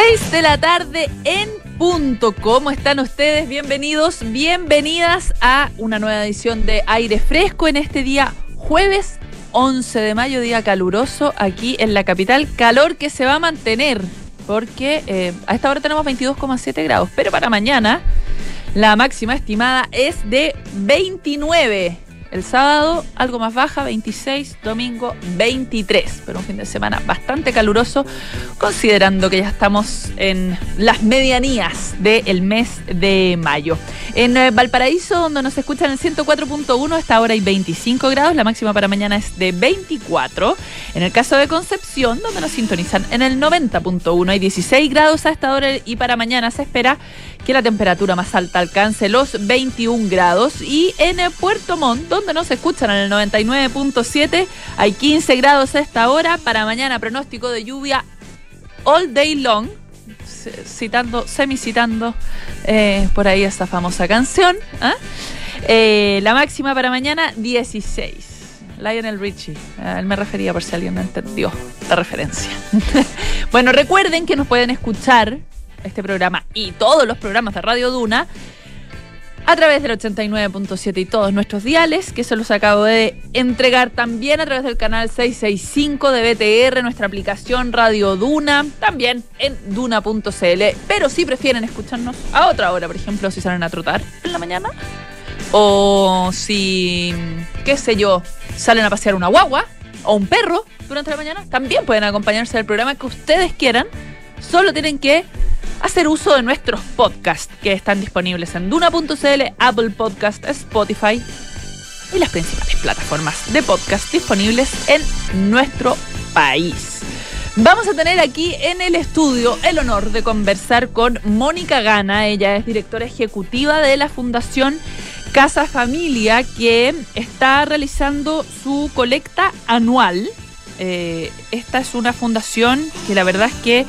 6 de la tarde en punto. ¿Cómo están ustedes? Bienvenidos, bienvenidas a una nueva edición de Aire Fresco en este día jueves 11 de mayo, día caluroso aquí en la capital. Calor que se va a mantener porque eh, a esta hora tenemos 22,7 grados, pero para mañana la máxima estimada es de 29. El sábado algo más baja, 26, domingo 23, pero un fin de semana bastante caluroso, considerando que ya estamos en las medianías del mes de mayo. En eh, Valparaíso, donde nos escuchan el 104.1, esta hora hay 25 grados, la máxima para mañana es de 24. En el caso de Concepción, donde nos sintonizan en el 90.1, hay 16 grados a esta hora y para mañana se espera que la temperatura más alta alcance los 21 grados. Y en Puerto Montt, donde nos escuchan en el 99.7, hay 15 grados esta hora. Para mañana, pronóstico de lluvia all day long. Citando, semicitando eh, por ahí esta famosa canción. ¿ah? Eh, la máxima para mañana, 16. Lionel Richie. él me refería por si alguien no entendió la referencia. bueno, recuerden que nos pueden escuchar este programa y todos los programas de Radio Duna a través del 89.7 y todos nuestros diales, que se los acabo de entregar también a través del canal 665 de BTR, nuestra aplicación Radio Duna, también en duna.cl. Pero si prefieren escucharnos a otra hora, por ejemplo, si salen a trotar en la mañana, o si, qué sé yo, salen a pasear una guagua o un perro durante la mañana, también pueden acompañarse del programa que ustedes quieran. Solo tienen que hacer uso de nuestros podcasts que están disponibles en duna.cl, Apple Podcast, Spotify y las principales plataformas de podcast disponibles en nuestro país. Vamos a tener aquí en el estudio el honor de conversar con Mónica Gana. Ella es directora ejecutiva de la Fundación Casa Familia, que está realizando su colecta anual. Eh, esta es una fundación que la verdad es que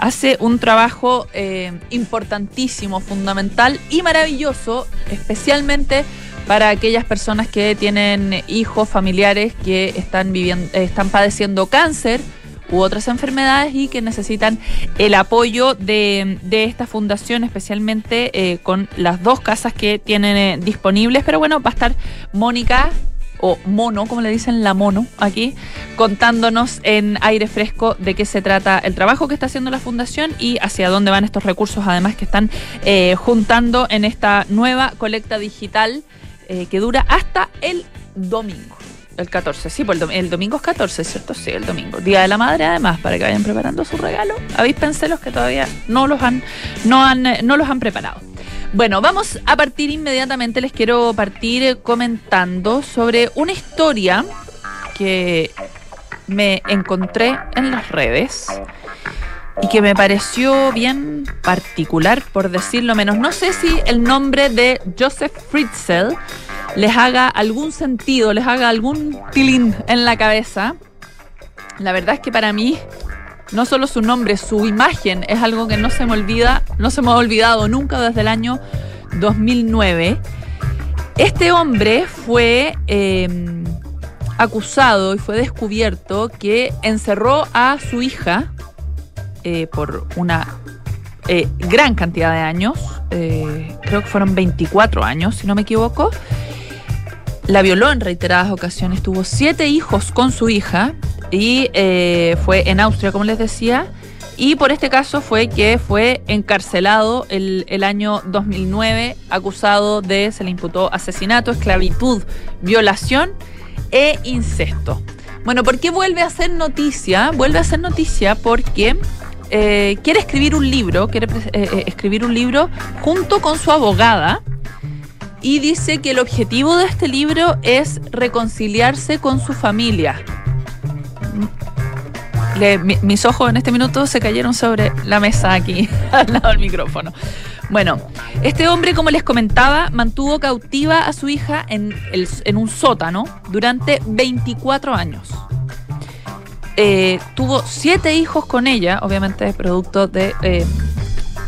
hace un trabajo eh, importantísimo, fundamental y maravilloso, especialmente para aquellas personas que tienen hijos, familiares que están viviendo, están padeciendo cáncer u otras enfermedades y que necesitan el apoyo de, esta fundación, especialmente eh, con las dos casas que tienen eh, disponibles. Pero bueno, va a estar Mónica o mono, como le dicen la mono aquí, contándonos en aire fresco de qué se trata el trabajo que está haciendo la fundación y hacia dónde van estos recursos, además que están eh, juntando en esta nueva colecta digital eh, que dura hasta el domingo. El 14, sí, pues el, domingo es 14, ¿cierto? Sí, el domingo. Día de la Madre, además, para que vayan preparando su regalo. Avíspense los que todavía no los han, no han, no los han preparado. Bueno, vamos a partir inmediatamente. Les quiero partir comentando sobre una historia que me encontré en las redes y que me pareció bien particular, por decirlo menos. No sé si el nombre de Joseph Fritzl les haga algún sentido, les haga algún tilín en la cabeza. La verdad es que para mí no solo su nombre, su imagen es algo que no se me olvida, no se me ha olvidado nunca desde el año 2009. Este hombre fue em, acusado y fue descubierto que encerró a su hija eh, por una eh, gran cantidad de años, eh, creo que fueron 24 años, si no me equivoco. La violó en reiteradas ocasiones, tuvo siete hijos con su hija y eh, fue en Austria, como les decía. Y por este caso fue que fue encarcelado el, año 2009, acusado de, se le imputó asesinato, esclavitud, violación e incesto. Bueno, ¿por qué vuelve a ser noticia? Vuelve a ser noticia porque eh, quiere escribir un libro, quiere eh, escribir un libro junto con su abogada y dice que el objetivo de este libro es reconciliarse con su familia mis ojos en este minuto se cayeron sobre la mesa aquí, al lado del micrófono. Bueno, este hombre, como les comentaba, mantuvo cautiva a su hija en, un sótano durante 24 años. Eh, tuvo siete hijos con ella, obviamente producto de eh,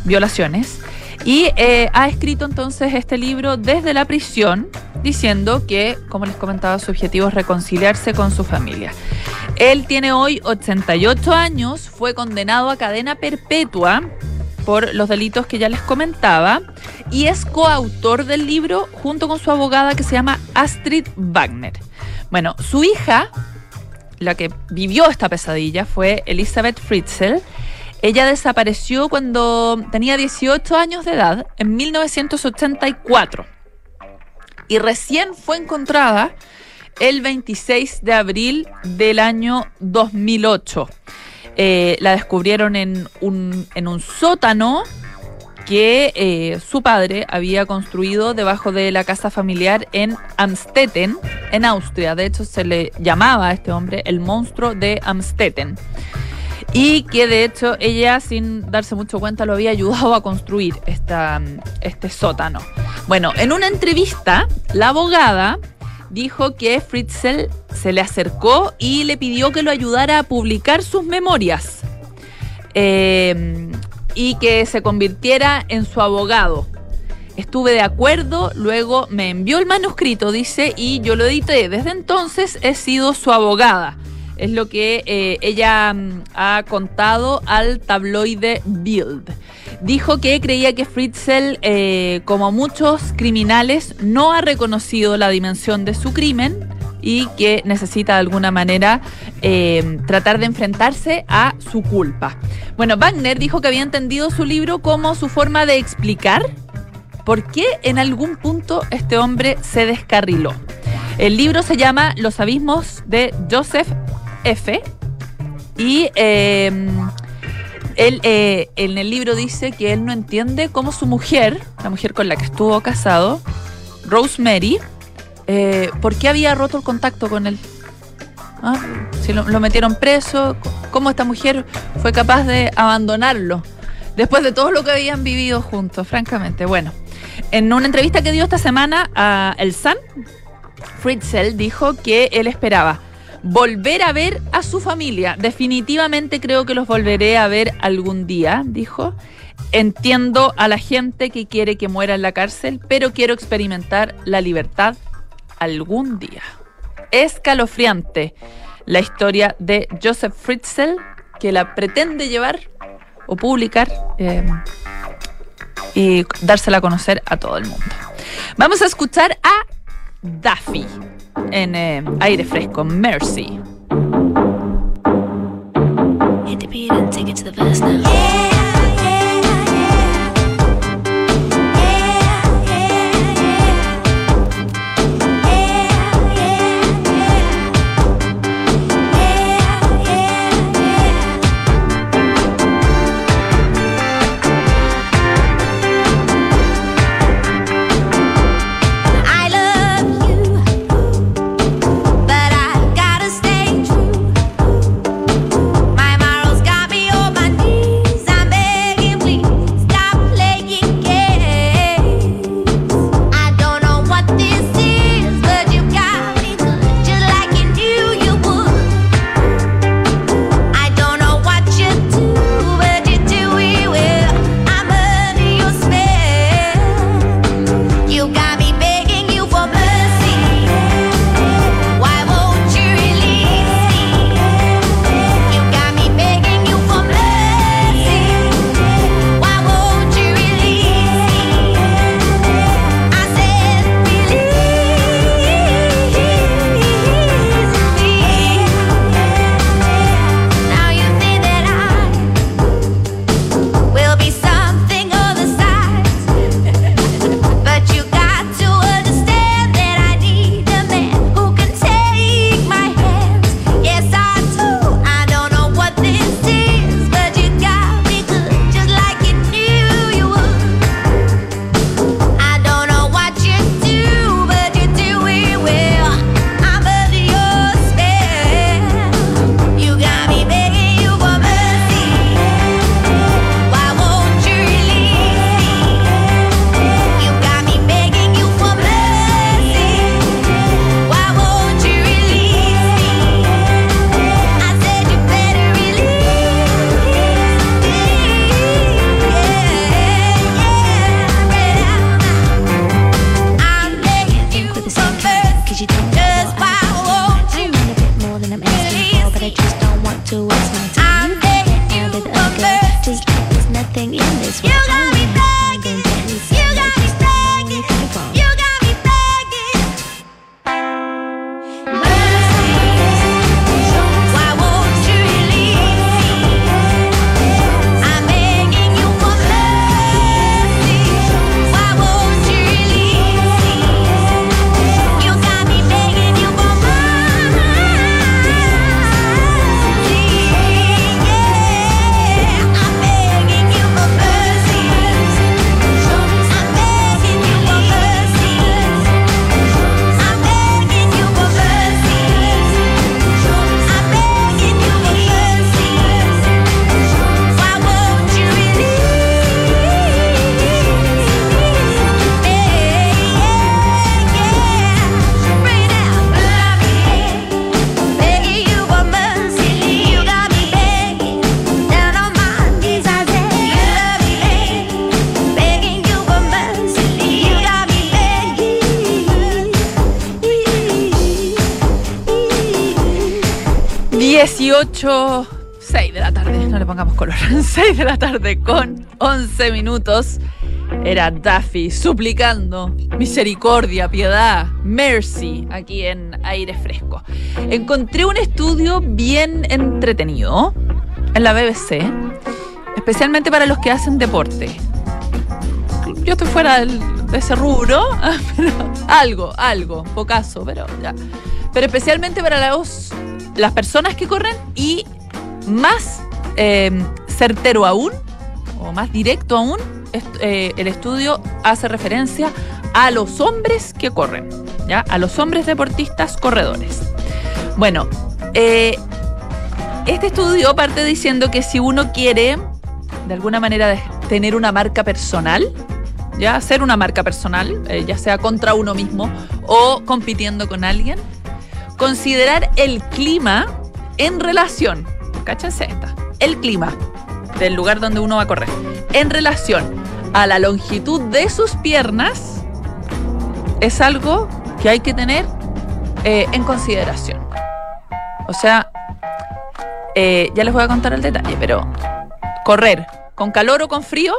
violaciones, y eh, ha escrito entonces este libro desde la prisión, diciendo que, como les comentaba, su objetivo es reconciliarse con su familia. Él tiene hoy 88 años, fue condenado a cadena perpetua por los delitos que ya les comentaba y es coautor del libro junto con su abogada que se llama Astrid Wagner. Bueno, su hija, la que vivió esta pesadilla, fue Elizabeth Fritzl. Ella desapareció cuando tenía 18 años de edad, en 1984. Y recién fue encontrada el 26 de abril del año 2008. Eh, la descubrieron en un, sótano que eh, su padre había construido debajo de la casa familiar en Amstetten, en Austria. De hecho, se le llamaba a este hombre el monstruo de Amstetten. Y que de hecho ella, sin darse mucho cuenta, lo había ayudado a construir esta, este sótano. Bueno, en una entrevista, la abogada dijo que Fritzl se le acercó y le pidió que lo ayudara a publicar sus memorias. Eh, y que se convirtiera en su abogado. Estuve de acuerdo, luego me envió el manuscrito, dice, y yo lo edité. Desde entonces he sido su abogada. Es lo que eh, ella mm, ha contado al tabloide Bild. Dijo que creía que Fritzl, eh, como muchos criminales, no ha reconocido la dimensión de su crimen y que necesita de alguna manera eh, tratar de enfrentarse a su culpa. Bueno, Wagner dijo que había entendido su libro como su forma de explicar por qué en algún punto este hombre se descarriló. El libro se llama Los abismos de Joseph F. Y eh, él eh, en el libro dice que él no entiende cómo su mujer, la mujer con la que estuvo casado, Rosemary, eh, ¿por qué había roto el contacto con él? ¿Ah? Si lo, metieron preso, ¿cómo esta mujer fue capaz de abandonarlo? Después de todo lo que habían vivido juntos, francamente. Bueno, en una entrevista que dio esta semana a El Sun, Fritzl dijo que él esperaba volver a ver a su familia. Definitivamente creo que los volveré a ver algún día, dijo. Entiendo a la gente que quiere que muera en la cárcel, pero quiero experimentar la libertad algún día. Escalofriante la historia de Joseph Fritzl, que la pretende llevar o publicar eh, y dársela a conocer a todo el mundo. Vamos a escuchar a Daffy en eh, aire fresco, Mercy. 8, 6 de la tarde, no le pongamos color, 6 de la tarde con 11 minutos. Era Daffy suplicando misericordia, piedad, mercy aquí en aire fresco. Encontré un estudio bien entretenido en la BBC, especialmente para los que hacen deporte. Yo estoy fuera de ese rubro, pero algo, algo, pocaso, pero ya. Pero especialmente para los, las personas que corren y más eh, certero aún, o más directo aún, eh, el estudio hace referencia a los hombres que corren, ¿ya? A los hombres deportistas corredores. Bueno, eh, este estudio parte diciendo que si uno quiere, de alguna manera, tener una marca personal, ya hacer una marca personal, eh, ya sea contra uno mismo o compitiendo con alguien, considerar el clima en relación, cáchense esta, el clima del lugar donde uno va a correr, en relación a la longitud de sus piernas, es algo que hay que tener eh, en consideración. O sea, eh, ya les voy a contar el detalle, pero correr con calor o con frío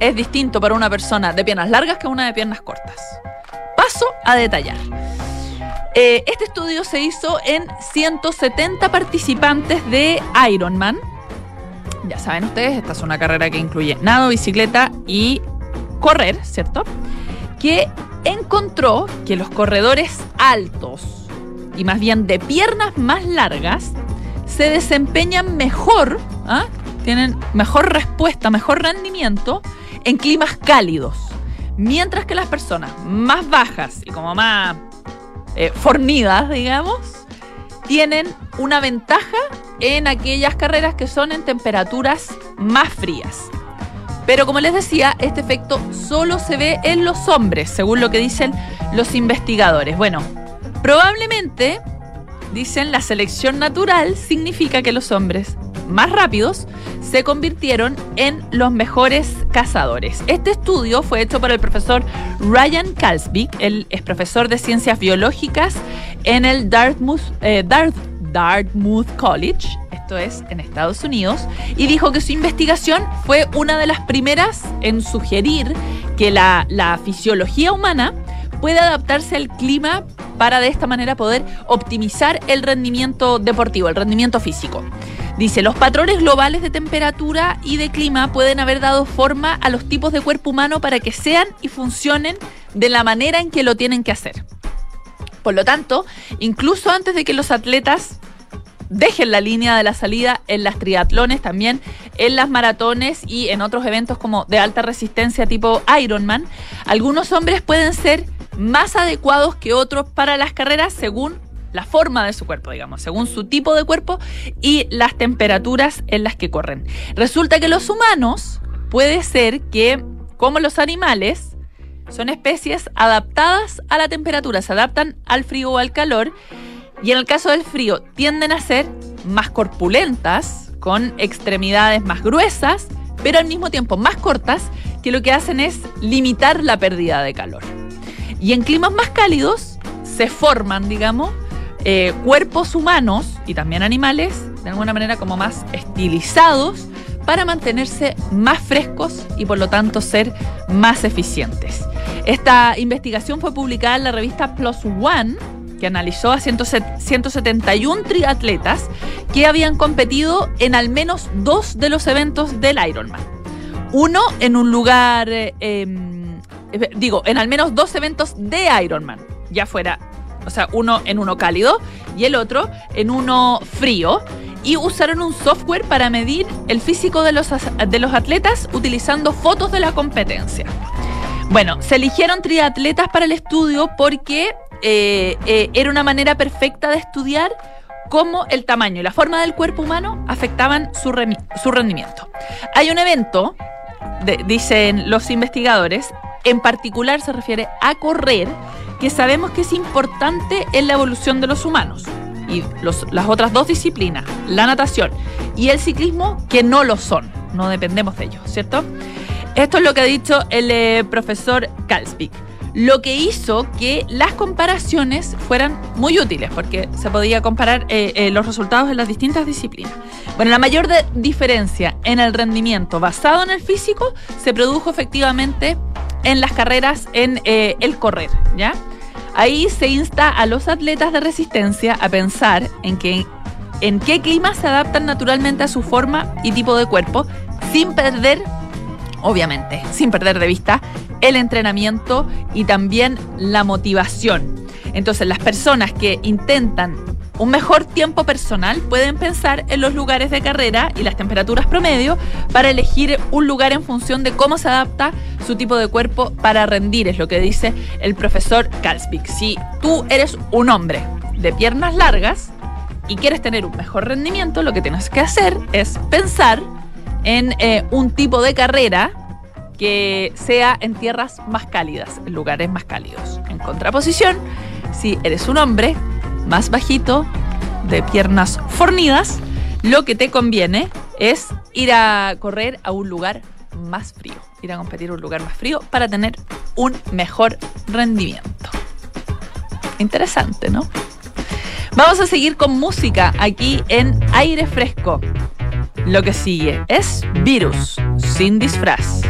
es distinto para una persona de piernas largas que una de piernas cortas. Paso a detallar. Eh, este estudio se hizo en 170 participantes de Ironman. Ya saben ustedes, esta es una carrera que incluye nado, bicicleta y correr, ¿cierto? Que encontró que los corredores altos y más bien de piernas más largas se desempeñan mejor, ¿ah? tienen mejor respuesta, mejor rendimiento en climas cálidos. Mientras que las personas más bajas y como más eh, fornidas, digamos, tienen una ventaja en aquellas carreras que son en temperaturas más frías. Pero como les decía, este efecto solo se ve en los hombres, según lo que dicen los investigadores. Bueno, probablemente, dicen, la selección natural significa que los hombres más rápidos se convirtieron en los mejores cazadores. Este estudio fue hecho por el profesor Ryan Kalsvik, él es profesor de ciencias biológicas en el Dartmouth, eh, Dartmouth College, esto es en Estados Unidos, y dijo que su investigación fue una de las primeras en sugerir que la fisiología humana puede adaptarse al clima para de esta manera poder optimizar el rendimiento deportivo, el rendimiento físico. Dice, los patrones globales de temperatura y de clima pueden haber dado forma a los tipos de cuerpo humano para que sean y funcionen de la manera en que lo tienen que hacer. Por lo tanto, incluso antes de que los atletas dejen la línea de la salida en las triatlones, también en las maratones y en otros eventos como de alta resistencia tipo Ironman, algunos hombres pueden ser más adecuados que otros para las carreras según la forma de su cuerpo, digamos, según su tipo de cuerpo y las temperaturas en las que corren. Resulta que los humanos puede ser que, como los animales, son especies adaptadas a la temperatura, se adaptan al frío o al calor, y en el caso del frío tienden a ser más corpulentas, con extremidades más gruesas, pero al mismo tiempo más cortas, que lo que hacen es limitar la pérdida de calor. Y en climas más cálidos se forman, digamos, eh, cuerpos humanos y también animales, de alguna manera como más estilizados, para mantenerse más frescos y por lo tanto ser más eficientes. Esta investigación fue publicada en la revista Plus One, que analizó a 171 triatletas que habían competido en al menos dos de los eventos del Ironman. Uno en un lugar, eh, em, digo, en al menos dos eventos de Ironman, ya fuera o sea, uno en uno cálido y el otro en uno frío. Y usaron un software para medir el físico de los, de los atletas utilizando fotos de la competencia. Bueno, se eligieron triatletas para el estudio porque eh, eh, era una manera perfecta de estudiar cómo el tamaño y la forma del cuerpo humano afectaban su, su rendimiento. Hay un evento, dicen los investigadores, en particular se refiere a correr, que sabemos que es importante en la evolución de los humanos. Y las otras dos disciplinas, la natación y el ciclismo, que no lo son, no dependemos de ellos, ¿cierto? Esto es lo que ha dicho el eh, profesor Kalspik. Lo que hizo que las comparaciones fueran muy útiles, porque se podía comparar eh, eh, los resultados en las distintas disciplinas. Bueno, la mayor diferencia en el rendimiento basado en el físico se produjo efectivamente en las carreras en eh, el correr, ¿ya? Ahí se insta a los atletas de resistencia a pensar en, que, en qué clima se adaptan naturalmente a su forma y tipo de cuerpo, sin perder obviamente, sin perder de vista el entrenamiento y también la motivación. Entonces, las personas que intentan un mejor tiempo personal pueden pensar en los lugares de carrera y las temperaturas promedio para elegir un lugar en función de cómo se adapta su tipo de cuerpo para rendir, es lo que dice el profesor Kalspik. Si tú eres un hombre de piernas largas y quieres tener un mejor rendimiento, lo que tienes que hacer es pensar en eh, un tipo de carrera que sea en tierras más cálidas, en lugares más cálidos. En contraposición, si eres un hombre más bajito, de piernas fornidas, lo que te conviene es ir a correr a un lugar más frío, ir a competir a un lugar más frío para tener un mejor rendimiento. Interesante, ¿no? Vamos a seguir con música aquí en aire fresco. Lo que sigue es Virus, sin disfraz.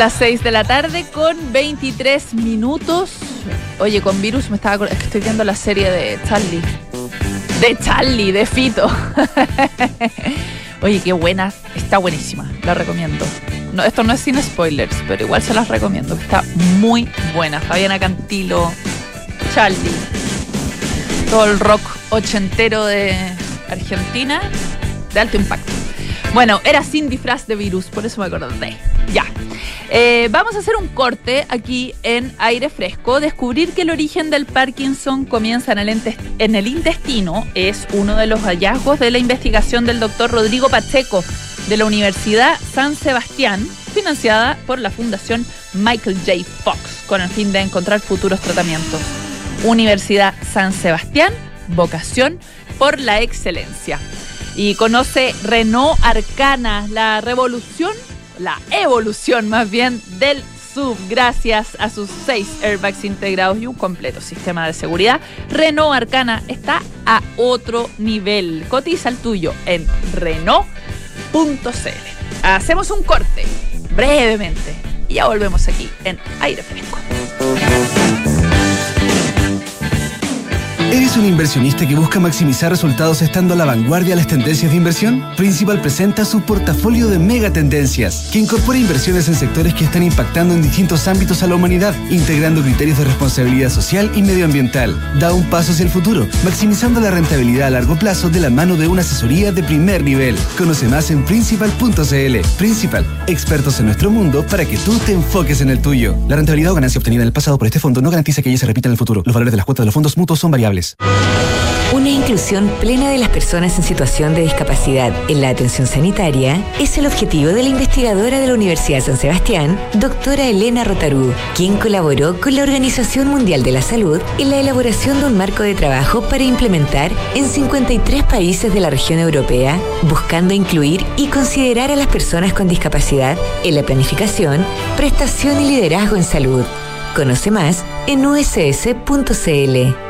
Las 6 de la tarde con 23 minutos. Oye, con virus me estaba estoy viendo la serie de Charlie. De Charlie, de Fito. Oye, qué buena. Está buenísima. La recomiendo. No, esto no es sin spoilers, pero igual se las recomiendo. Está muy buena. Fabiana Cantilo, Charlie. Todo el rock ochentero de Argentina de alto impacto. Bueno, era sin disfraz de virus, por eso me acordé. Eh, vamos a hacer un corte aquí en aire fresco. Descubrir que el origen del Parkinson comienza en el, en el intestino es uno de los hallazgos de la investigación del doctor Rodrigo Pacheco de la Universidad San Sebastián, financiada por la Fundación Michael J. Fox, con el fin de encontrar futuros tratamientos. Universidad San Sebastián, vocación por la excelencia y conoce Renault Arcana, la revolución, la evolución más bien del sub gracias a sus seis airbags integrados y un completo sistema de seguridad. Renault Arcana está a otro nivel. Cotiza el tuyo en Renault.cl. Hacemos un corte brevemente y ya volvemos aquí en aire fresco. ¿Eres un inversionista que busca maximizar resultados estando a la vanguardia de las tendencias de inversión? Principal presenta su portafolio de mega tendencias, que incorpora inversiones en sectores que están impactando en distintos ámbitos a la humanidad, integrando criterios de responsabilidad social y medioambiental. Da un paso hacia el futuro, maximizando la rentabilidad a largo plazo de la mano de una asesoría de primer nivel. Conoce más en principal.cl. Principal, expertos en nuestro mundo para que tú te enfoques en el tuyo. La rentabilidad o ganancia obtenida en el pasado por este fondo no garantiza que ella se repita en el futuro. Los valores de las cuotas de los fondos mutuos son variables. Una inclusión plena de las personas en situación de discapacidad en la atención sanitaria es el objetivo de la investigadora de la Universidad San Sebastián, doctora Elena Rotarú, quien colaboró con la Organización Mundial de la Salud en la elaboración de un marco de trabajo para implementar en 53 países de la región europea, buscando incluir y considerar a las personas con discapacidad en la planificación, prestación y liderazgo en salud. Conoce más en uss.cl.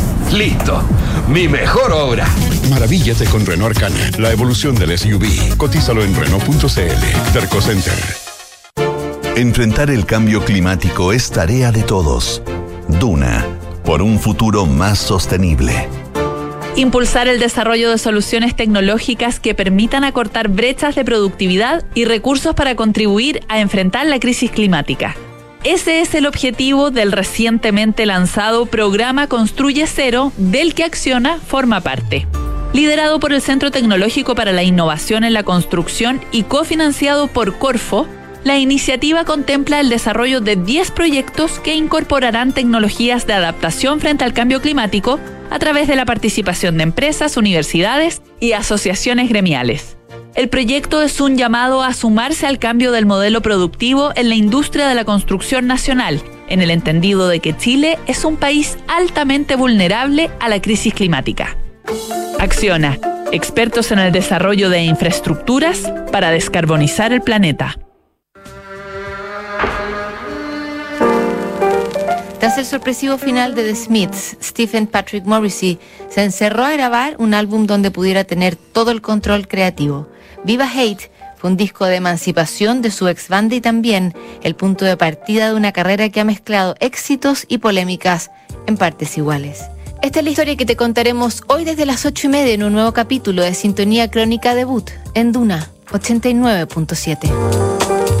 Listo. Mi mejor obra. Maravíllate con Renault Arcana, la evolución del SUV. Cotízalo en Renault.cl. Terco Center. Enfrentar el cambio climático es tarea de todos. Duna, por un futuro más sostenible. Impulsar el desarrollo de soluciones tecnológicas que permitan acortar brechas de productividad y recursos para contribuir a enfrentar la crisis climática. Ese es el objetivo del recientemente lanzado programa Construye Cero, del que Acciona forma parte. Liderado por el Centro Tecnológico para la Innovación en la Construcción y cofinanciado por Corfo, la iniciativa contempla el desarrollo de 10 proyectos que incorporarán tecnologías de adaptación frente al cambio climático a través de la participación de empresas, universidades y asociaciones gremiales. El proyecto es un llamado a sumarse al cambio del modelo productivo en la industria de la construcción nacional, en el entendido de que Chile es un país altamente vulnerable a la crisis climática. Acciona, expertos en el desarrollo de infraestructuras para descarbonizar el planeta. Tras el sorpresivo final de The Smiths, Stephen Patrick Morrissey se encerró a grabar un álbum donde pudiera tener todo el control creativo. Viva Hate fue un disco de emancipación de su ex banda y también el punto de partida de una carrera que ha mezclado éxitos y polémicas en partes iguales. Esta es la historia que te contaremos hoy desde las ocho y media en un nuevo capítulo de Sintonía Crónica Debut en Duna 89.7.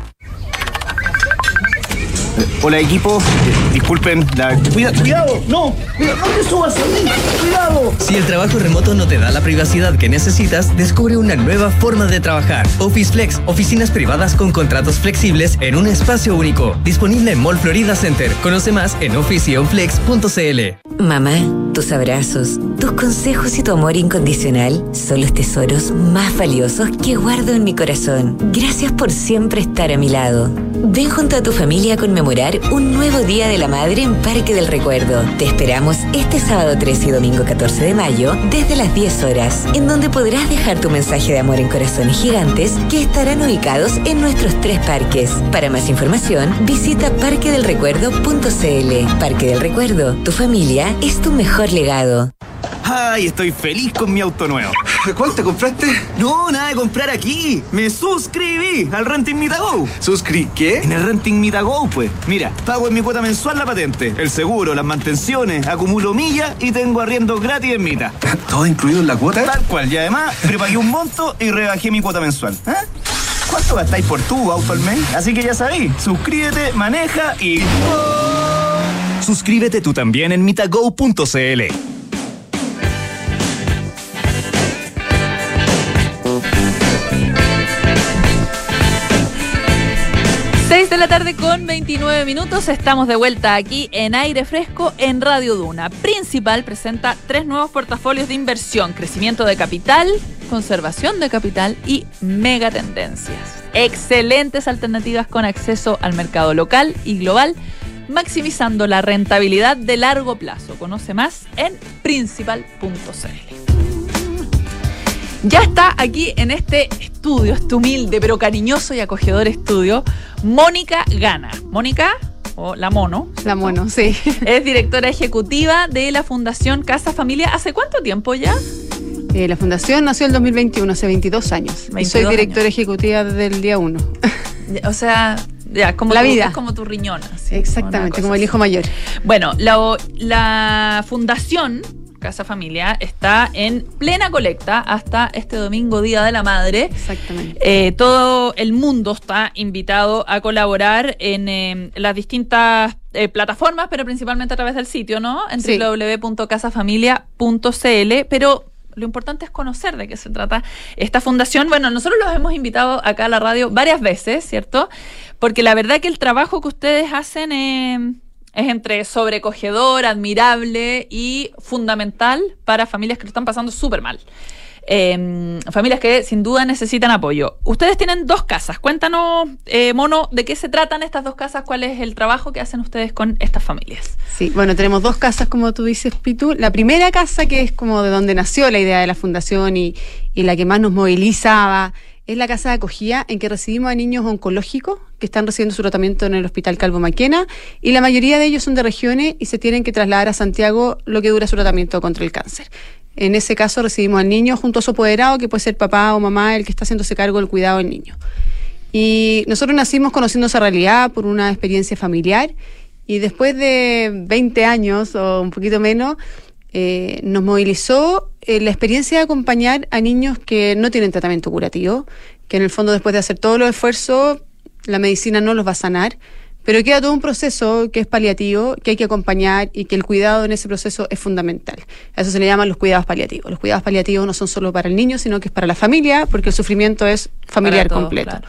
Hola equipo, Eh, disculpen la... Cuida- cuidado, no, cuidado, no te subas a mí, cuidado. Si el trabajo remoto no te da la privacidad que necesitas, descubre una nueva forma de trabajar. Office Flex, oficinas privadas con contratos flexibles en un espacio único. Disponible en Mall Florida Center. Conoce más en officeonflex.cl. Mamá, tus abrazos, tus consejos y tu amor incondicional son los tesoros más valiosos que guardo en mi corazón. Gracias por siempre estar a mi lado. Ven junto a tu familia a conmemorar un nuevo Día de la Madre en Parque del Recuerdo. Te esperamos este sábado 13 y domingo 14 de mayo desde las 10 horas, en donde podrás dejar tu mensaje de amor en corazones gigantes que estarán ubicados en nuestros tres parques. Para más información, visita parquedelrecuerdo.cl. Parque del Recuerdo, tu familia es tu mejor legado. Ay, estoy feliz con mi auto nuevo. ¿Cuál te compraste? No, nada de comprar aquí. Me suscribí al Renting Mitago. ¿Suscri qué? En el Renting Mitago, pues. Mira, pago en mi cuota mensual la patente, el seguro, las mantenciones, acumulo millas y tengo arriendo gratis en Mita. ¿Todo incluido en la cuota? Tal cual, y además prepagué un monto y rebajé mi cuota mensual. ¿eh? ¿Cuánto gastáis por tu auto al mes? Así que ya sabéis, suscríbete, maneja y... Suscríbete tú también en mitago.cl. la tarde con 29 minutos. Estamos de vuelta aquí en aire fresco en Radio Duna. Principal presenta tres nuevos portafolios de inversión: crecimiento de capital, conservación de capital y megatendencias. Excelentes alternativas con acceso al mercado local y global, maximizando la rentabilidad de largo plazo. Conoce más en principal.cl. Ya está aquí en este estudio, este humilde pero cariñoso y acogedor estudio, Mónica Gana. Mónica, o la Mono. La Mono, sí. Es directora ejecutiva de la Fundación Casa Familia. ¿Hace cuánto tiempo ya? Eh, la fundación nació en 2021, hace 22 años. y 22 soy directora años. ejecutiva desde el día 1. O sea, ya, como La tu, vida. es como tu riñón. así, Exactamente, como el hijo mayor. Bueno, la, la Fundación Casa Familia está en plena colecta hasta este domingo, Día de la Madre. Exactamente. Eh, todo el mundo está invitado a colaborar en eh, las distintas eh, plataformas, pero principalmente a través del sitio, ¿no? En Sí. www.casafamilia.cl. Pero lo importante es conocer de qué se trata esta fundación. Bueno, nosotros los hemos invitado acá a la radio varias veces, ¿cierto? Porque la verdad que el trabajo que ustedes hacen eh, es entre sobrecogedor, admirable y fundamental para familias que lo están pasando súper mal. Eh, familias que sin duda necesitan apoyo. Ustedes tienen dos casas. Cuéntanos, eh, Mono, de qué se tratan estas dos casas, cuál es el trabajo que hacen ustedes con estas familias. Sí, bueno, tenemos dos casas, como tú dices, Pitu. La primera casa, que es como de donde nació la idea de la fundación y la que más nos movilizaba, es la casa de acogida en que recibimos a niños oncológicos que están recibiendo su tratamiento en el Hospital Calvo Maquena y la mayoría de ellos son de regiones y se tienen que trasladar a Santiago lo que dura su tratamiento contra el cáncer. En ese caso recibimos al niño junto a su apoderado, que puede ser papá o mamá, el que está haciéndose cargo del cuidado del niño. Y nosotros nacimos conociendo esa realidad por una experiencia familiar y después de 20 años o un poquito menos, eh, nos movilizó eh, la experiencia de acompañar a niños que no tienen tratamiento curativo, que en el fondo después de hacer todos los esfuerzos, la medicina no los va a sanar, pero queda todo un proceso que es paliativo, que hay que acompañar y que el cuidado en ese proceso es fundamental. A eso se le llaman los cuidados paliativos. Los cuidados paliativos no son solo para el niño, sino que es para la familia, porque el sufrimiento es familiar completo. claro.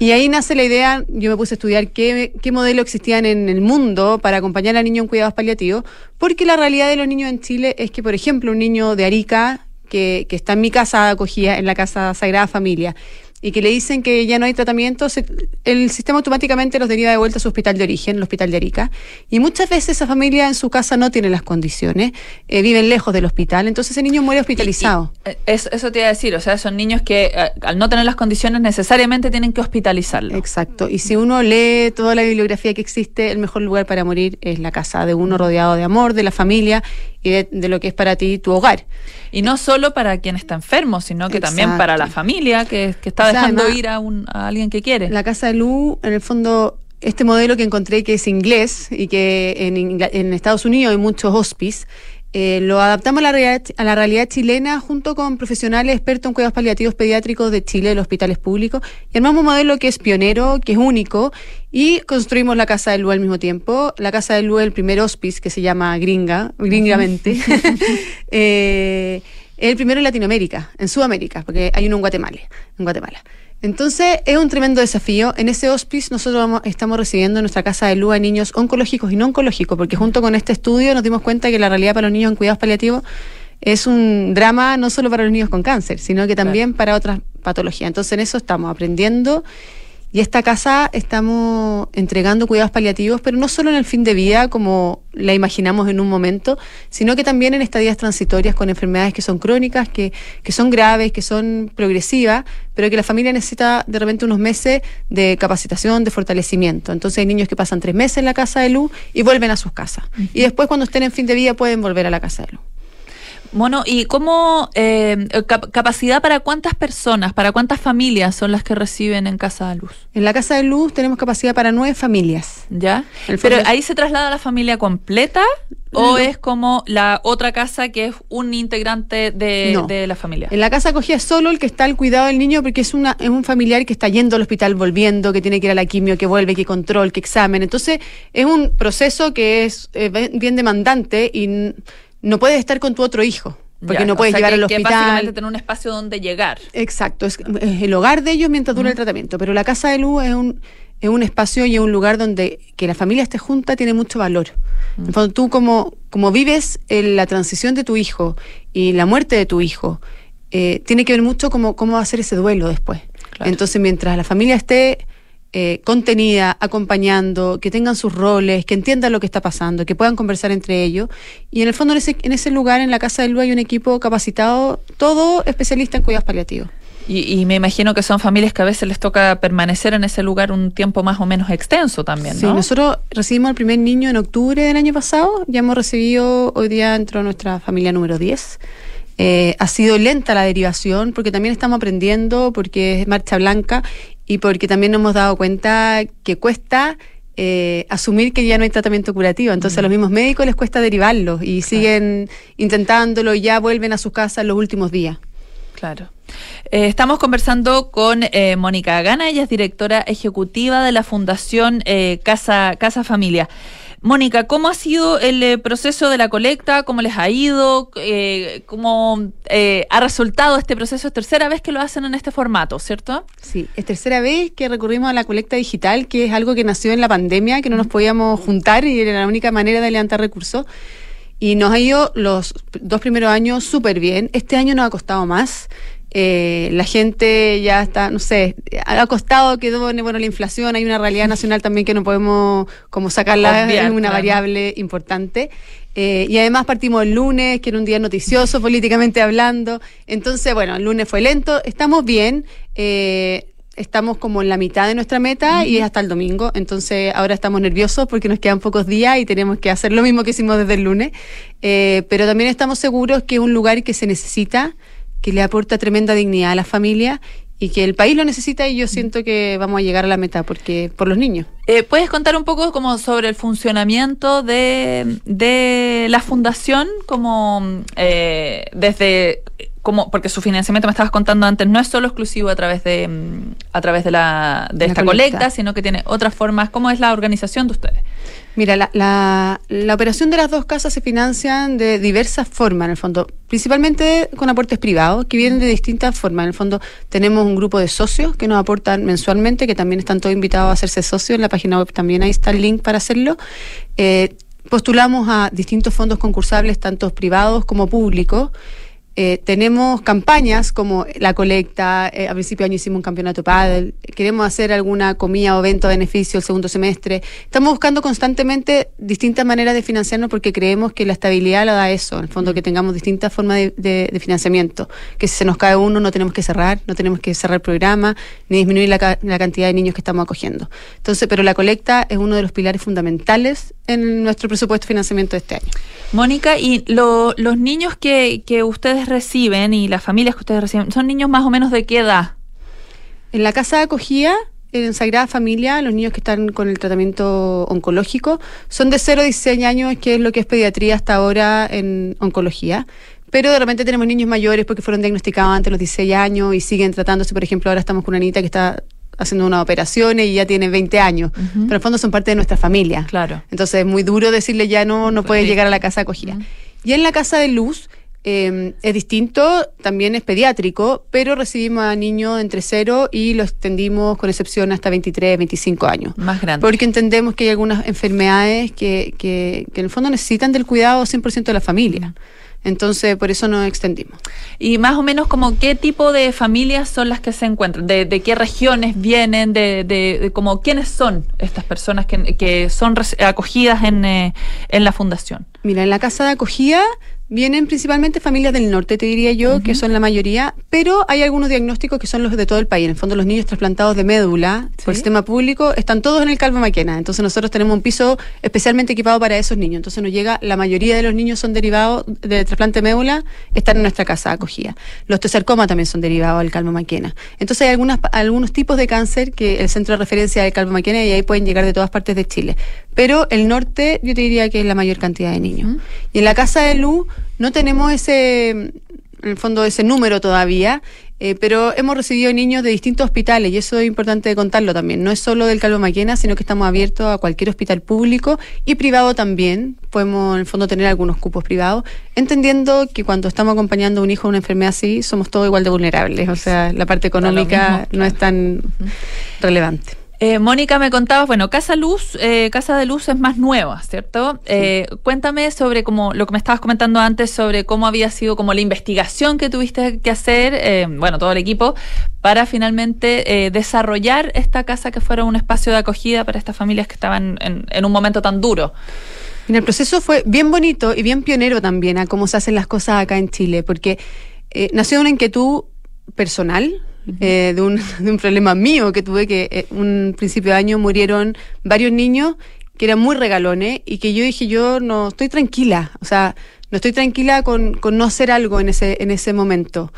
Y ahí nace la idea, yo me puse a estudiar qué, qué modelo existían en el mundo para acompañar al niño en cuidados paliativos, porque la realidad de los niños en Chile es que, por ejemplo, un niño de Arica, que, que está en mi casa acogida, en la casa Sagrada Familia, y que le dicen que ya no hay tratamiento, se- el sistema automáticamente los deriva de vuelta a su hospital de origen, el hospital de Arica. Y muchas veces esa familia en su casa no tiene las condiciones, eh, viven lejos del hospital, entonces ese niño muere hospitalizado. Eh, Eso, eso te iba a decir, o sea, son niños que eh, al no tener las condiciones necesariamente tienen que hospitalizarlo. Exacto. Y si uno lee toda la bibliografía que existe, el mejor lugar para morir es la casa de uno rodeado de amor, de la familia y de, de lo que es para ti tu hogar. Y no solo para quien está enfermo, sino que también para la familia que, que está O sea, dejando además, ir a, un, a alguien que quiere. La casa de Lu, en el fondo, este modelo que encontré que es inglés y que en, en Estados Unidos hay muchos hospice, Eh, lo adaptamos a la, realidad, a la realidad chilena junto con profesionales expertos en cuidados paliativos pediátricos de Chile, de los hospitales públicos, y armamos un modelo que es pionero, que es único, y construimos la Casa de Luz al mismo tiempo. La Casa de Luz es el primer hospice que se llama Gringa, gringamente. eh, el primero en Latinoamérica, en Sudamérica, porque hay uno en Guatemala. En Guatemala. Entonces, es un tremendo desafío. En ese hospice nosotros vamos, estamos recibiendo en nuestra casa de luz a niños oncológicos y no oncológicos, porque junto con este estudio nos dimos cuenta que la realidad para los niños en cuidados paliativos es un drama no solo para los niños con cáncer, sino que también para otras patologías. Entonces, en eso estamos aprendiendo y esta casa estamos entregando cuidados paliativos, pero no solo en el fin de vida, como la imaginamos en un momento, sino que también en estadías transitorias con enfermedades que son crónicas, que, que son graves, que son progresivas, pero que la familia necesita de repente unos meses de capacitación, de fortalecimiento. Entonces hay niños que pasan tres meses en la casa de luz y vuelven a sus casas. Y después cuando estén en fin de vida pueden volver a la casa de luz. Bueno, ¿y cómo eh, cap capacidad para cuántas personas, para cuántas familias son las que reciben en Casa de Luz? En la Casa de Luz tenemos capacidad para nueve familias. ¿Ya? Pero ahí se traslada la familia completa o es como la otra casa que es un integrante de, No. de la familia. En la casa acogida es solo el que está al cuidado del niño porque es, una, es un familiar que está yendo al hospital, volviendo, que tiene que ir a la quimio, que vuelve, que control, que examen. Entonces es un proceso que es eh, bien demandante y no puedes estar con tu otro hijo porque Ya, no o puedes sea, llevar que- al que básicamente hospital. tener un espacio donde llegar. Exacto, es, es el hogar de ellos mientras dura el tratamiento. Pero la casa de luz es un, es un espacio y es un lugar donde que la familia esté junta tiene mucho valor. En el fondo, tú como, como vives en la transición de tu hijo y la muerte de tu hijo, eh, tiene que ver mucho cómo, cómo va a ser ese duelo después. Entonces, mientras la familia esté eh, contenida, acompañando, que tengan sus roles, que entiendan lo que está pasando, que puedan conversar entre ellos. Y en el fondo, en ese, en ese lugar, en la Casa de Luz, hay un equipo capacitado, todo especialista en cuidados paliativos. Y, y me imagino que son familias que a veces les toca permanecer en ese lugar un tiempo más o menos extenso también, Sí, ¿no? nosotros recibimos al primer niño en octubre del año pasado, ya hemos recibido, hoy día entró nuestra familia número 10. Eh, ha sido lenta la derivación porque también estamos aprendiendo, porque es marcha blanca y porque también nos hemos dado cuenta que cuesta eh, asumir que ya no hay tratamiento curativo. Entonces a los mismos médicos les cuesta derivarlos y siguen intentándolo y ya vuelven a sus casas los últimos días. Claro. Eh, estamos conversando con eh, Mónica Gana, ella es directora ejecutiva de la Fundación eh, Casa, Casa Familia. Mónica, ¿cómo ha sido el eh, proceso de la colecta? ¿Cómo les ha ido? Eh, ¿Cómo eh, ha resultado este proceso? Es tercera vez que lo hacen en este formato, ¿cierto? Sí, es tercera vez que recurrimos a la colecta digital, que es algo que nació en la pandemia, que no nos podíamos juntar y era la única manera de levantar recursos. Y nos ha ido los dos primeros años súper bien. Este año nos ha costado más. Eh, la gente ya está, no sé, ha costado que bueno, la inflación, hay una realidad nacional también que no podemos como sacarla, Obviar, es una claro. variable importante. Eh, y además partimos el lunes, que era un día noticioso políticamente hablando. Entonces, bueno, el lunes fue lento, estamos bien. eh, Estamos como en la mitad de nuestra meta y es hasta el domingo. Entonces ahora estamos nerviosos porque nos quedan pocos días y tenemos que hacer lo mismo que hicimos desde el lunes. Eh, pero también estamos seguros que es un lugar que se necesita, que le aporta tremenda dignidad a la familia y que el país lo necesita y yo siento que vamos a llegar a la meta porque por los niños. Eh, ¿Puedes contar un poco como sobre el funcionamiento de, de la fundación, como eh, desde como porque su financiamiento me estabas contando antes no es solo exclusivo a través de mm, a través de la de La esta colecta. colecta, sino que tiene otras formas. ¿Cómo es la organización de ustedes? Mira, la, la, la operación de las dos casas se financian de diversas formas, en el fondo, principalmente con aportes privados, que vienen de distintas formas. En el fondo, tenemos un grupo de socios que nos aportan mensualmente, que también están todos invitados a hacerse socios. En la página web también ahí está el link para hacerlo. Eh, postulamos a distintos fondos concursables, tanto privados como públicos. Eh, tenemos campañas como la colecta, eh, a principio de año hicimos un campeonato pádel, queremos hacer alguna comida o evento a beneficio el segundo semestre. Estamos buscando constantemente distintas maneras de financiarnos porque creemos que la estabilidad la da eso, en el fondo que tengamos distintas formas de, de- de financiamiento, que si se nos cae uno no tenemos que cerrar, no tenemos que cerrar el programa, ni disminuir la, la cantidad de niños que estamos acogiendo. Entonces, pero la colecta es uno de los pilares fundamentales en nuestro presupuesto de financiamiento de este año. Mónica, y lo- los niños que, que ustedes reciben y las familias que ustedes reciben, ¿son niños más o menos de qué edad? En la casa de acogida en Sagrada Familia, los niños que están con el tratamiento oncológico, son de 0 a 16 años, que es lo que es pediatría hasta ahora en oncología. Pero de repente tenemos niños mayores porque fueron diagnosticados antes de los 16 años y siguen tratándose. Por ejemplo, ahora estamos con una Anita que está haciendo una operación y ya tiene 20 años. Pero en el fondo son parte de nuestra familia. Claro. Entonces es muy duro decirle ya no, no puedes llegar a la casa acogida. Y en la casa de luz eh, es distinto, también es pediátrico, pero recibimos a niños entre 0 y lo extendimos con excepción hasta 23, 25 años. Más grande. Porque entendemos que hay algunas enfermedades que, que, que en el fondo necesitan del cuidado 100% de la familia. Entonces, por eso nos extendimos. Y más o menos como qué tipo de familias son las que se encuentran, de, de qué regiones vienen, de, de, de como quiénes son estas personas que, que son acogidas en, eh, en la fundación. Mira, en la casa de acogida vienen principalmente familias del norte, te diría yo, que son la mayoría, pero hay algunos diagnósticos que son los de todo el país. En el fondo, los niños trasplantados de médula por el sistema público están todos en el Calvo Maquena. Entonces, nosotros tenemos un piso especialmente equipado para esos niños. Entonces, nos llega, la mayoría de los niños son derivados de trasplante de médula, están en nuestra casa acogida. Los teosarcoma también son derivados del Calvo Maquena. Entonces, hay algunas, algunos tipos de cáncer que el centro de referencia es el Calvo Maquena y ahí pueden llegar de todas partes de Chile. Pero el norte, yo te diría que es la mayor cantidad de niños. Y en la casa de luz no tenemos ese, en el fondo, ese número todavía, eh, pero hemos recibido niños de distintos hospitales y eso es importante contarlo también. No es solo del Calvo Maquena, sino que estamos abiertos a cualquier hospital público y privado también. Podemos, en el fondo, tener algunos cupos privados, entendiendo que cuando estamos acompañando a un hijo a una enfermedad así, somos todos igual de vulnerables. O sea, la parte económica no es tan relevante. Eh, Mónica, me contabas, bueno, Casa Luz, eh, Casa de Luz es más nueva, ¿cierto? Eh, cuéntame sobre como lo que me estabas comentando antes, sobre cómo había sido como la investigación que tuviste que hacer, eh, bueno, todo el equipo, para finalmente eh, desarrollar esta casa que fuera un espacio de acogida para estas familias que estaban en, en un momento tan duro. Mira, el proceso fue bien bonito y bien pionero también a cómo se hacen las cosas acá en Chile, porque eh, nació una inquietud personal, eh, de, un, de un problema mío que tuve que eh, un principio de año murieron varios niños que eran muy regalones y que yo dije yo no estoy tranquila, o sea, no estoy tranquila con, con no hacer algo en ese, en ese momento.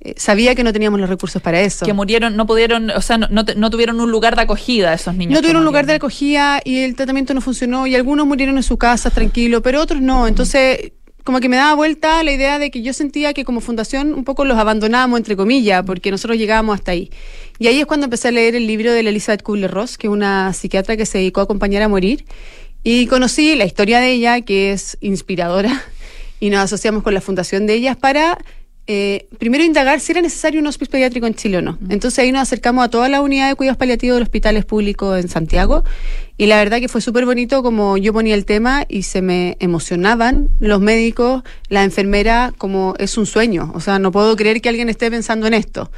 Eh, sabía que no teníamos los recursos para eso. Que murieron, no pudieron, o sea, no, no, no tuvieron un lugar de acogida esos niños. No tuvieron un lugar de acogida y el tratamiento no funcionó y algunos murieron en su casa tranquilo, pero otros no. Entonces, como que me daba vuelta la idea de que yo sentía que como fundación un poco los abandonábamos, entre comillas, porque nosotros llegábamos hasta ahí. Y ahí es cuando empecé a leer el libro de la Elizabeth Kubler-Ross, que es una psiquiatra que se dedicó a acompañar a morir. Y conocí la historia de ella, que es inspiradora, y nos asociamos con la fundación de ellas para eh, primero indagar si era necesario un hospicio pediátrico en Chile o no. Entonces ahí nos acercamos a toda la unidad de cuidados paliativos de los hospitales públicos en Santiago y la verdad que fue súper bonito como yo ponía el tema y se me emocionaban los médicos, la enfermera, como es un sueño. O sea, no puedo creer que alguien esté pensando en esto.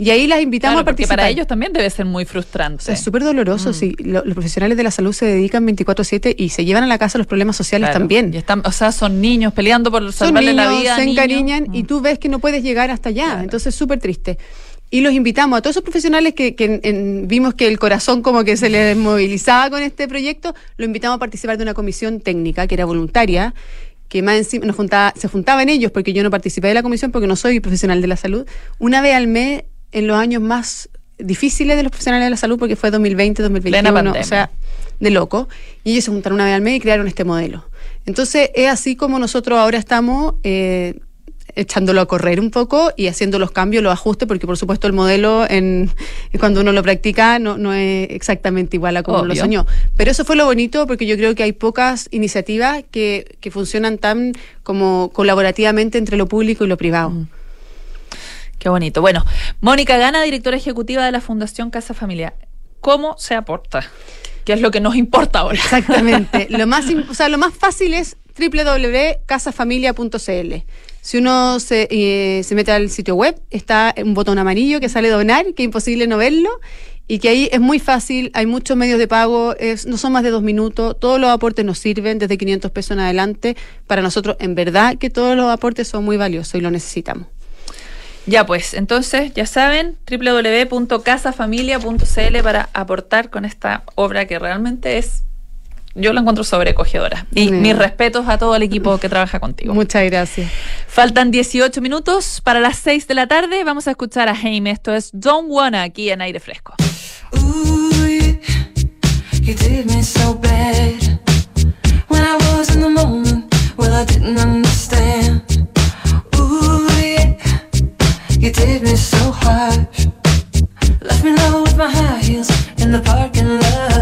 Y ahí las invitamos Claro, a porque participar. para ellos también debe ser muy frustrante. Es súper doloroso. sí. Lo- los profesionales de la salud se dedican 24-7 y se llevan a la casa los problemas sociales Claro. también. Y están, o sea, son niños peleando por salvarle niños, la vida. se niños. encariñan y tú ves que no puedes llegar hasta allá. Entonces, súper triste. Y los invitamos a todos esos profesionales que, que en- en- vimos que el corazón como que se les movilizaba con este proyecto, lo invitamos a participar de una comisión técnica que era voluntaria, que más encima nos juntaba, se juntaban ellos, porque yo no participé de la comisión porque no soy profesional de la salud, una vez al mes en los años más difíciles de los profesionales de la salud, porque fue 2020, 2021, pandemia. o sea, de loco. Y ellos se juntaron una vez al mes y crearon este modelo. Entonces, es así como nosotros ahora estamos eh, echándolo a correr un poco y haciendo los cambios, los ajustes, porque por supuesto el modelo en, cuando uno lo practica no, no es exactamente igual a como lo soñó. Pero eso fue lo bonito porque yo creo que hay pocas iniciativas que, que funcionan tan como colaborativamente entre lo público y lo privado. Qué bonito. Bueno, Mónica Gana, directora ejecutiva de la Fundación Casa Familia. ¿Cómo se aporta? ¿Qué es lo que nos importa ahora? Exactamente. lo más, o sea, lo más fácil es www.casafamilia.cl. Si uno se, eh, se mete al sitio web, está un botón amarillo que sale donar, que es imposible no verlo, y que ahí es muy fácil, hay muchos medios de pago, es, no son más de dos minutos, todos los aportes nos sirven desde 500 pesos en adelante. Para nosotros, en verdad, que todos los aportes son muy valiosos y lo necesitamos. Ya pues, entonces, ya saben, www.casafamilia.cl para aportar con esta obra que realmente es Yo la encuentro sobrecogedora. Y mis respetos a todo el equipo que trabaja contigo. Muchas gracias. Faltan 18 minutos para las 6 de la tarde. Vamos a escuchar a Jaime. Esto es Don't Wanna aquí en aire fresco. You did me so bad when I was in the moment. Well, I didn't understand. You did me so harsh. Left me low with my high heels in the parking lot.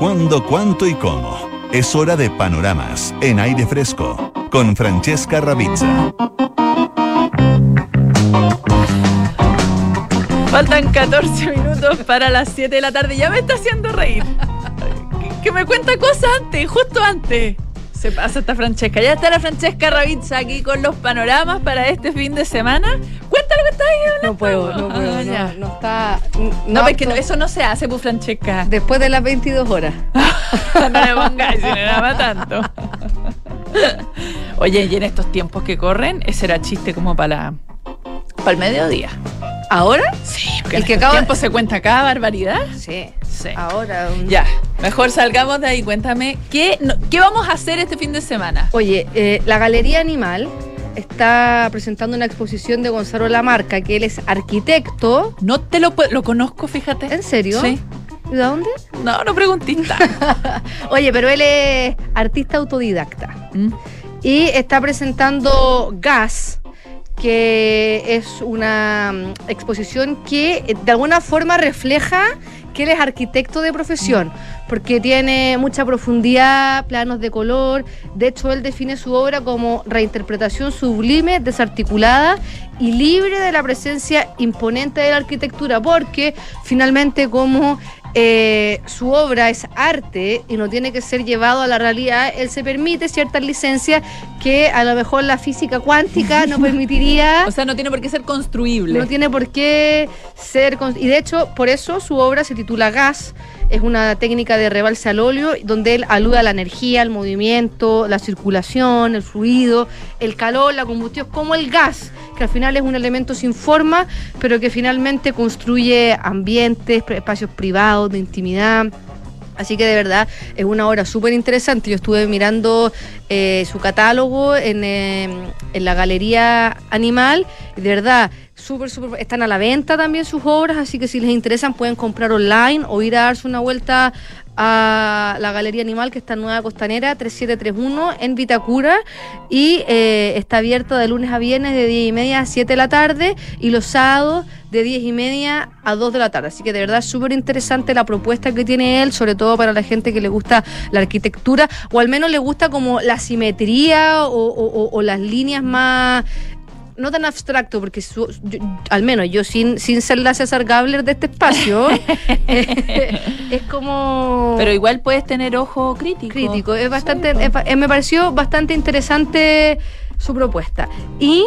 Cuándo, cuánto y cómo? Es hora de panoramas en aire fresco con Francesca Ravizza. Faltan 14 minutos para las 7 de la tarde. Ya me está haciendo reír. Que- me cuenta cosas antes, justo antes. Se pasa esta Francesca. Ya está la Francesca Ravizza aquí con los panoramas para este fin de semana. Cuenta lo que está ahí hablando. No puedo, no puedo. Ah, no, ya. no está. No, porque no- eso no se hace, pues, Francesca. Después de las 22 horas. no le pongáis, si no para tanto. Oye, y en estos tiempos que corren, ese era chiste como para para el mediodía. ¿Ahora? Sí, porque El que acaba- tiempos se cuenta cada barbaridad. Sí. Sí. Ahora. un- Ya, mejor salgamos de ahí. Cuéntame, ¿qué, no- ¿qué vamos a hacer este fin de semana? Oye, eh, la Galería Animal está presentando una exposición de Gonzalo Lamarca, que él es arquitecto. No te lo lo conozco, fíjate. ¿En serio? Sí. ¿Y de dónde? No, no preguntista. Oye, pero él es artista autodidacta. Mm. Y está presentando Gas, que es una mm, exposición que eh, de alguna forma refleja que él es arquitecto de profesión, porque tiene mucha profundidad, planos de color. De hecho, él define su obra como reinterpretación sublime, desarticulada y libre de la presencia imponente de la arquitectura, porque finalmente como eh, su obra es arte y no tiene que ser llevado a la realidad, él se permite ciertas licencias que a lo mejor la física cuántica no permitiría. O sea, no tiene por qué ser construible. No tiene por qué ser. Y de hecho, por eso su obra se titula Gas. Es una técnica de rebalse al óleo donde él alude a la energía, el movimiento, la circulación, el fluido, el calor, la combustión, como el gas, que al final es un elemento sin forma, pero que finalmente construye ambientes, espacios privados, de intimidad. Así que de verdad es una obra súper interesante. Yo estuve mirando eh, su catálogo en, eh, en la Galería Animal. y De verdad, súper, súper. Están a la venta también sus obras, así que si les interesan pueden comprar online o ir a darse una vuelta a la Galería Animal que está en Nueva Costanera 3731 en Vitacura y eh, está abierta de lunes a viernes de 10 y media a 7 de la tarde y los sábados de 10 y media a 2 de la tarde. Así que de verdad súper interesante la propuesta que tiene él, sobre todo para la gente que le gusta la arquitectura o al menos le gusta como la simetría o las líneas más no tan abstracto, porque su- yo- al menos yo sin, sin ser la César Gabler de este espacio, eh, es como... Pero igual puedes tener ojo crítico. Crítico, es bastante, es eh, me pareció bastante interesante su propuesta. Y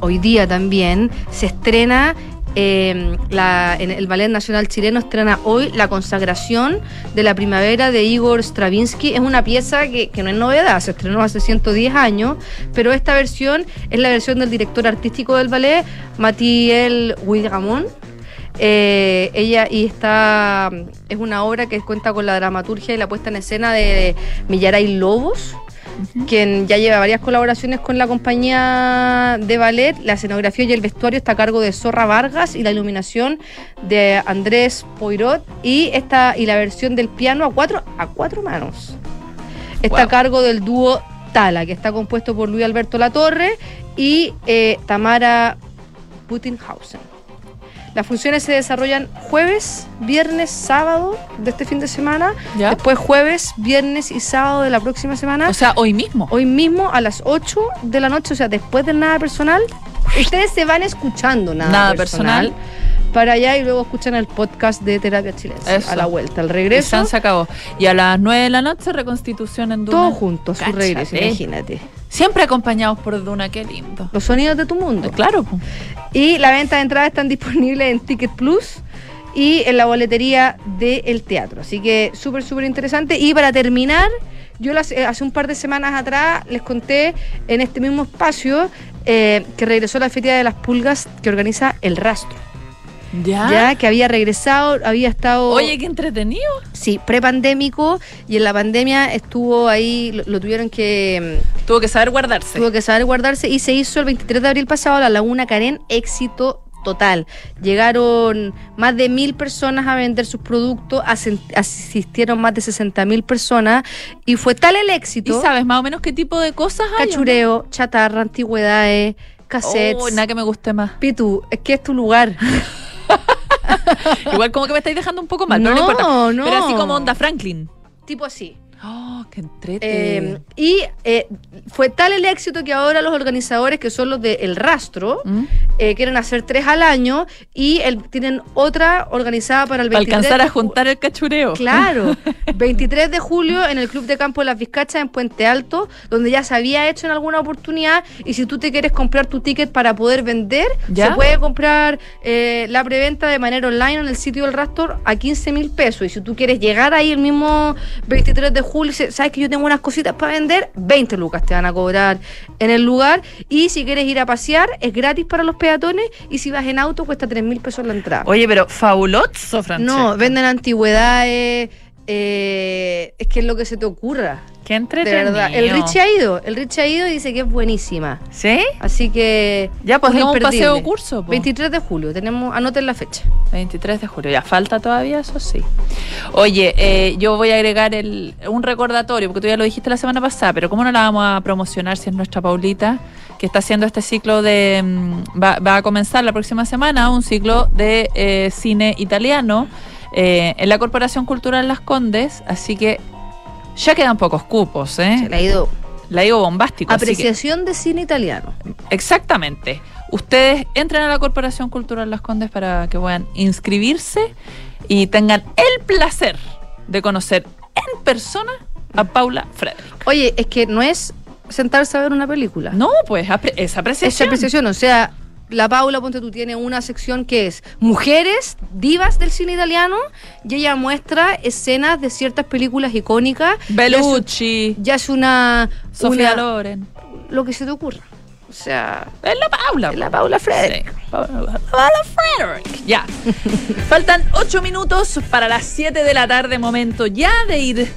hoy día también se estrena la, en el Ballet Nacional Chileno estrena hoy la consagración de la primavera de Igor Stravinsky. Es una pieza que, no es novedad, se estrenó hace 110 años, pero esta versión es la versión del director artístico del ballet, Mathiel Guillamón. Eh, ella y está es una obra que cuenta con la dramaturgia y la puesta en escena de Millaray Lobos, quien ya lleva varias colaboraciones con la compañía de ballet. La escenografía y el vestuario está a cargo de Zorra Vargas y la iluminación de Andrés Poirot y esta y la versión del piano a cuatro a cuatro manos. Está a cargo del dúo Tala, que está compuesto por Luis Alberto Latorre y eh, Tamara Butinhausen. Las funciones se desarrollan jueves, viernes, sábado de este fin de semana. ¿Ya? Después jueves, viernes y sábado de la próxima semana. O sea, hoy mismo. Hoy mismo a las 8 de la noche, o sea, después del nada personal. Ustedes se van escuchando nada, Nada personal, para allá y luego escuchan el podcast de Terapia Chilense Eso. a la vuelta, al regreso. Se acabó. Y a las 9 de la noche, reconstitución en Duna. Todo junto, a su regreso, imagínate. Siempre acompañados por Duna, qué lindo. Los sonidos de tu mundo. Claro. po. Y la venta de entradas están disponibles en Ticket Plus y en la boletería del teatro. Así que súper, súper interesante. Y para terminar, yo las- eh, hace un par de semanas atrás les conté en este mismo espacio eh, que regresó la Feria de las Pulgas que organiza El Rastro. ¿Ya? Ya, que había regresado, había estado... Oye, qué entretenido. Sí, prepandémico y en la pandemia estuvo ahí, lo, lo tuvieron que... mm, Tuvo que saber guardarse. Tuvo que saber guardarse y se hizo el 23 de abril pasado a la Laguna Carén, éxito total. Llegaron más de mil personas a vender sus productos, asistieron más de 60 mil personas y fue tal el ¿Y éxito. sabes más o menos qué tipo de cosas hay? Cachureo, chatarra, antigüedades, cassettes. Oh, nada que me guste más. Pitu, es que es tu lugar. Igual como que me estáis dejando un poco mal, pero no No, importa. no. Pero así como onda Franklin. tipo así. Oh, qué entrete. Eh, y eh, fue tal el éxito que ahora los organizadores, que son los de El Rastro, ¿Mm? eh, quieren hacer tres al año y el- tienen otra organizada para el Para 23 alcanzar a ju- juntar el cachureo. Claro, 23 de julio en el Club de Campo de las Vizcachas en Puente Alto, donde ya se había hecho en alguna oportunidad. Y si tú te quieres comprar tu ticket para poder vender, ¿Ya? se puede comprar eh, la preventa de manera online en el sitio del Rastor a 15 mil pesos. Y si tú quieres llegar ahí el mismo 23 de julio, dices, sabes que yo tengo unas cositas para vender, 20 lucas te van a cobrar en el lugar. Y si quieres ir a pasear, es gratis para los peatones. Y si vas en auto, cuesta 3 mil pesos la entrada. Oye, pero fabuloso, Francesca. No, venden antigüedades. eh, es que es lo que se te ocurra. Qué De verdad. El Richie ha ido. El Richie ha ido y dice que es buenísima. ¿Sí? Así que. Ya, pues es hagamos un paseo curso, po. 23 de julio. Tenemos, anoten la fecha. 23 de julio, ya falta todavía, eso sí. Oye, eh, yo voy a agregar el, un recordatorio, porque tú ya lo dijiste la semana pasada, pero ¿cómo no la vamos a promocionar si es nuestra Paulita, que está haciendo este ciclo de... mm, Va, va a comenzar la próxima semana un ciclo de eh, cine italiano eh, en la Corporación Cultural Las Condes, así que ya quedan pocos cupos, ¿eh? Se le ha ido. La digo bombástico. que- Apreciación de cine italiano. Exactamente. Ustedes entren a la Corporación Cultural Las Condes para que puedan inscribirse y tengan el placer de conocer en persona a Paula Frederick. Oye, es que no es sentarse a ver una película. No, pues apre- es Es apreciación. apreciación, o sea, la Paula, ponte tú, tiene una sección que es mujeres divas del cine italiano y ella muestra escenas de ciertas películas icónicas. Bellucci, Ya es una... Sofía una- Loren. Lo que se te ocurra. O sea... Es la Paula. Es la Paula Frederick. Sí, Paula Paula Frederick. Ya. Faltan ocho minutos para las 7 de la tarde, momento ya de ir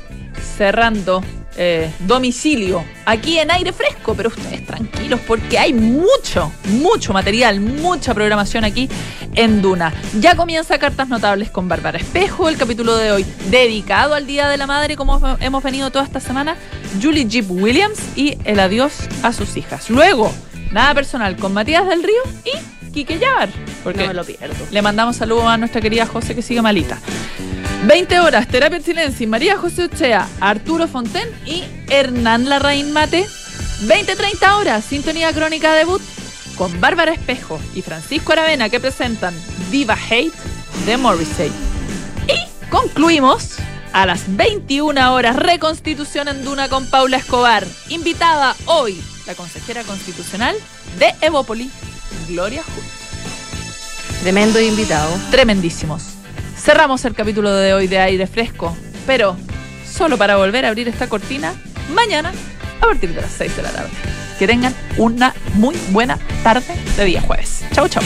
cerrando eh, domicilio aquí en aire fresco, pero ustedes tranquilos porque hay mucho, mucho material, mucha programación aquí en Duna. Ya comienza Cartas Notables con Bárbara Espejo, el capítulo de hoy dedicado al Día de la Madre, como hemos venido toda esta semana, Julie Jeep Williams y el adiós a sus hijas. Luego, nada personal con Matías del Río y Quique porque No me lo pierdo. le mandamos saludos a nuestra querida José que sigue malita. 20 horas, Terapia en Silencio, María José Uchea, Arturo Fonten y Hernán Larraín Mate. 20-30 horas, Sintonía Crónica Debut con Bárbara Espejo y Francisco Aravena que presentan Viva Hate de Morrissey. Y concluimos a las 21 horas Reconstitución en Duna con Paula Escobar. Invitada hoy la consejera constitucional de Evópoli, Gloria Hood. Tremendo invitado. Tremendísimos. Cerramos el capítulo de hoy de aire fresco, pero solo para volver a abrir esta cortina mañana a partir de las 6 de la tarde. Que tengan una muy buena tarde de día jueves. Chau, chau.